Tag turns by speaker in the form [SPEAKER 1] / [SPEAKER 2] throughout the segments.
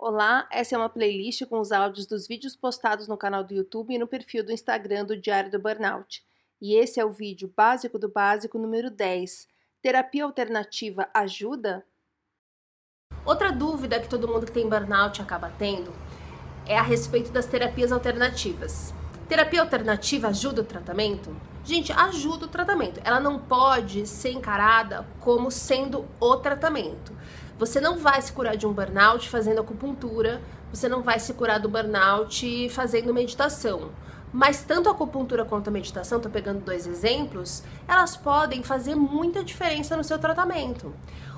[SPEAKER 1] Olá, essa é uma playlist com os áudios dos vídeos postados no canal do YouTube e no perfil do Instagram do Diário do Burnout. E esse é o vídeo básico do básico número 10. Terapia alternativa ajuda?
[SPEAKER 2] Outra dúvida que todo mundo que tem burnout acaba tendo é a respeito das terapias alternativas. Terapia alternativa ajuda o tratamento? Gente, ajuda o tratamento. Ela não pode ser encarada como sendo o tratamento. Você não vai se curar de um burnout fazendo acupuntura, você não vai se curar do burnout fazendo meditação. Mas tanto a acupuntura quanto a meditação, tô pegando dois exemplos, elas podem fazer muita diferença no seu tratamento.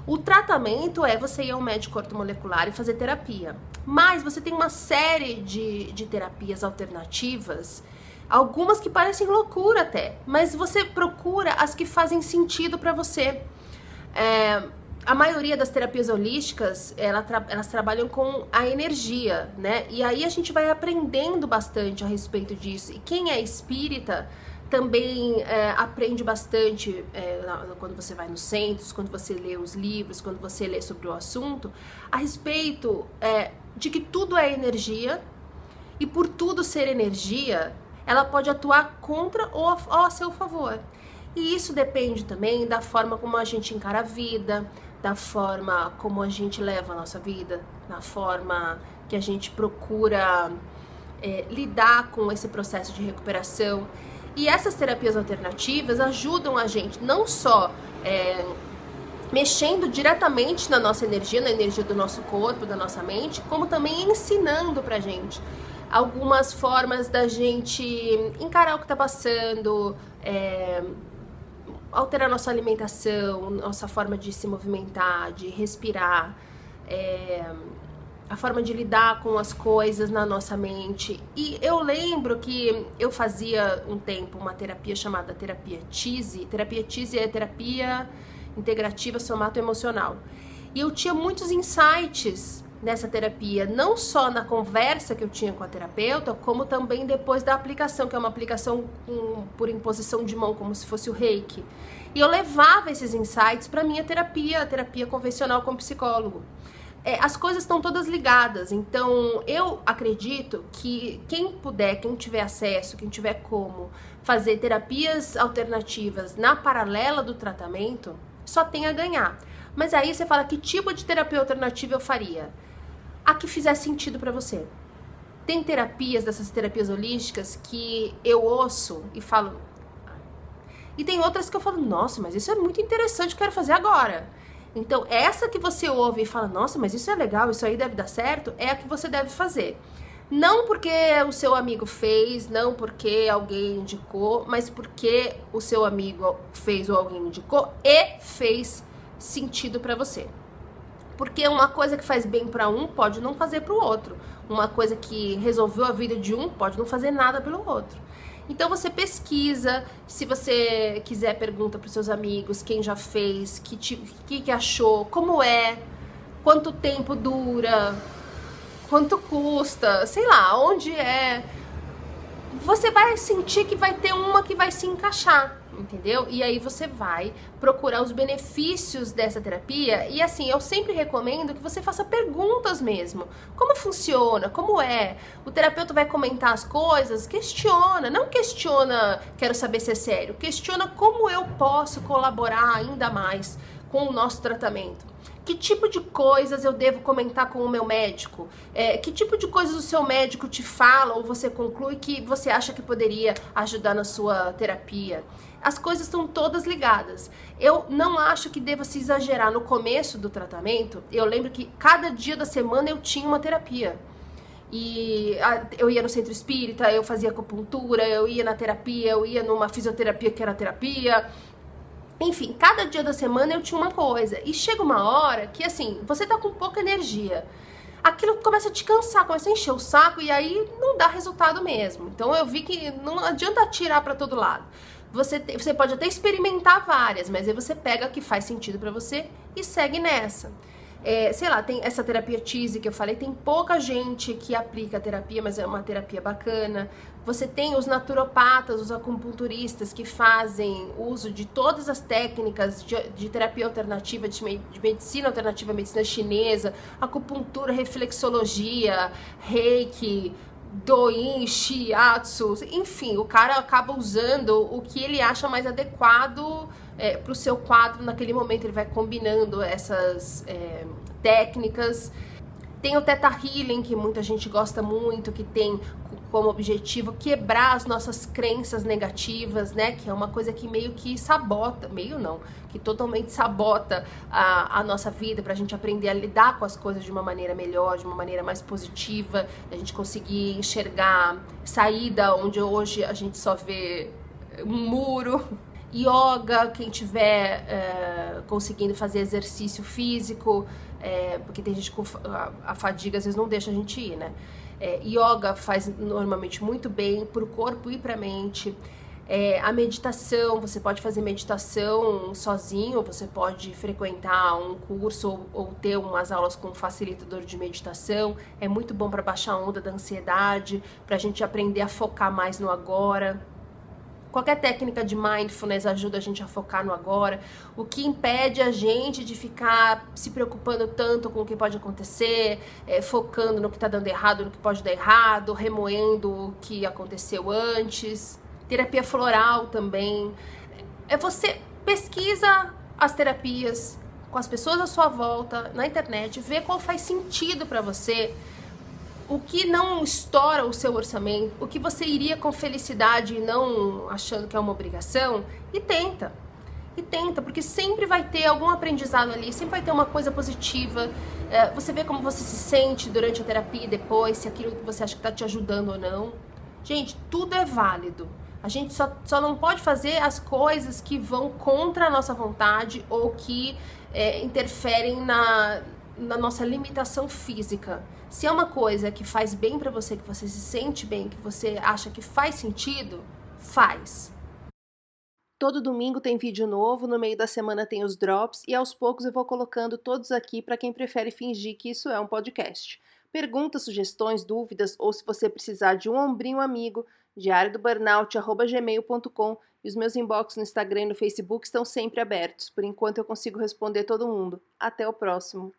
[SPEAKER 2] O tratamento é você ir ao médico ortomolecular e fazer terapia. Mas você tem uma série de, de terapias alternativas, algumas que parecem loucura até, mas você procura as que fazem sentido para você. É, a maioria das terapias holísticas, ela tra elas trabalham com a energia, né? E aí a gente vai aprendendo bastante a respeito disso. E quem é espírita também é, aprende bastante é, quando você vai nos centros, quando você lê os livros, quando você lê sobre o assunto, a respeito é, de que tudo é energia e por tudo ser energia, ela pode atuar contra ou a, ou a seu favor. E isso depende também da forma como a gente encara a vida, da forma como a gente leva a nossa vida, na forma que a gente procura é, lidar com esse processo de recuperação. E essas terapias alternativas ajudam a gente não só é, mexendo diretamente na nossa energia, na energia do nosso corpo, da nossa mente, como também ensinando pra gente algumas formas da gente encarar o que tá passando, é, alterar nossa alimentação, nossa forma de se movimentar, de respirar, é, a forma de lidar com as coisas na nossa mente. E eu lembro que eu fazia um tempo uma terapia chamada terapia TISE. Terapia TISE é terapia integrativa somato-emocional. E eu tinha muitos insights nessa terapia, não só na conversa que eu tinha com a terapeuta, como também depois da aplicação, que é uma aplicação com, por imposição de mão, como se fosse o reiki. E eu levava esses insights para minha terapia, a terapia convencional com psicólogo. É, as coisas estão todas ligadas, então eu acredito que quem puder, quem tiver acesso, quem tiver como fazer terapias alternativas na paralela do tratamento, só tem a ganhar. Mas aí você fala que tipo de terapia alternativa eu faria? a que fizer sentido para você. Tem terapias dessas terapias holísticas que eu ouço e falo. E tem outras que eu falo, nossa, mas isso é muito interessante, quero fazer agora. Então, essa que você ouve e fala, nossa, mas isso é legal, isso aí deve dar certo, é a que você deve fazer. Não porque o seu amigo fez, não porque alguém indicou, mas porque o seu amigo fez ou alguém indicou e fez sentido para você. Porque uma coisa que faz bem para um pode não fazer para o outro. Uma coisa que resolveu a vida de um pode não fazer nada pelo outro. Então você pesquisa, se você quiser pergunta para seus amigos quem já fez, que, que que achou, como é, quanto tempo dura, quanto custa, sei lá, onde é. Você vai sentir que vai ter uma que vai se encaixar entendeu? E aí você vai procurar os benefícios dessa terapia e assim, eu sempre recomendo que você faça perguntas mesmo. Como funciona? Como é? O terapeuta vai comentar as coisas, questiona, não questiona, quero saber se é sério, questiona como eu posso colaborar ainda mais com o nosso tratamento. Que tipo de coisas eu devo comentar com o meu médico? É, que tipo de coisas o seu médico te fala ou você conclui que você acha que poderia ajudar na sua terapia? As coisas estão todas ligadas. Eu não acho que deva se exagerar no começo do tratamento. Eu lembro que cada dia da semana eu tinha uma terapia. E eu ia no centro espírita, eu fazia acupuntura, eu ia na terapia, eu ia numa fisioterapia que era terapia, enfim, cada dia da semana eu tinha uma coisa. E chega uma hora que, assim, você tá com pouca energia. Aquilo começa a te cansar, começa a encher o saco e aí não dá resultado mesmo. Então eu vi que não adianta tirar para todo lado. Você, te, você pode até experimentar várias, mas aí você pega a que faz sentido para você e segue nessa. É, sei lá, tem essa terapia Cheese que eu falei, tem pouca gente que aplica a terapia, mas é uma terapia bacana. Você tem os naturopatas, os acupunturistas que fazem uso de todas as técnicas de, de terapia alternativa, de, de, medicina alternativa, medicina chinesa, acupuntura, reflexologia, reiki, doin, shiatsu, enfim, o cara acaba usando o que ele acha mais adequado é, para o seu quadro naquele momento, ele vai combinando essas é, técnicas. Tem o Theta Healing, que muita gente gosta muito, que tem como objetivo quebrar as nossas crenças negativas, né? Que é uma coisa que meio que sabota, meio não, que totalmente sabota a, a nossa vida para a gente aprender a lidar com as coisas de uma maneira melhor, de uma maneira mais positiva, a gente conseguir enxergar saída onde hoje a gente só vê um muro. Yoga, quem tiver é, conseguindo fazer exercício físico, é, porque tem gente com a, a fadiga às vezes não deixa a gente ir, né? É, yoga faz normalmente muito bem para o corpo e para a mente. É, a meditação, você pode fazer meditação sozinho, você pode frequentar um curso ou, ou ter umas aulas com um facilitador de meditação. É muito bom para baixar a onda da ansiedade, para a gente aprender a focar mais no agora. Qualquer técnica de mindfulness ajuda a gente a focar no agora. O que impede a gente de ficar se preocupando tanto com o que pode acontecer, é, focando no que está dando errado, no que pode dar errado, remoendo o que aconteceu antes. Terapia floral também. É você pesquisa as terapias com as pessoas à sua volta na internet, vê qual faz sentido para você o que não estoura o seu orçamento, o que você iria com felicidade e não achando que é uma obrigação, e tenta. E tenta, porque sempre vai ter algum aprendizado ali, sempre vai ter uma coisa positiva. É, você vê como você se sente durante a terapia e depois, se aquilo que você acha que está te ajudando ou não. Gente, tudo é válido. A gente só, só não pode fazer as coisas que vão contra a nossa vontade ou que é, interferem na, na nossa limitação física. Se é uma coisa que faz bem para você, que você se sente bem, que você acha que faz sentido, faz.
[SPEAKER 1] Todo domingo tem vídeo novo, no meio da semana tem os drops e aos poucos eu vou colocando todos aqui para quem prefere fingir que isso é um podcast. Perguntas, sugestões, dúvidas ou se você precisar de um ombrinho amigo, diário do burnout@gmail.com e os meus inbox no Instagram e no Facebook estão sempre abertos. Por enquanto eu consigo responder todo mundo. Até o próximo.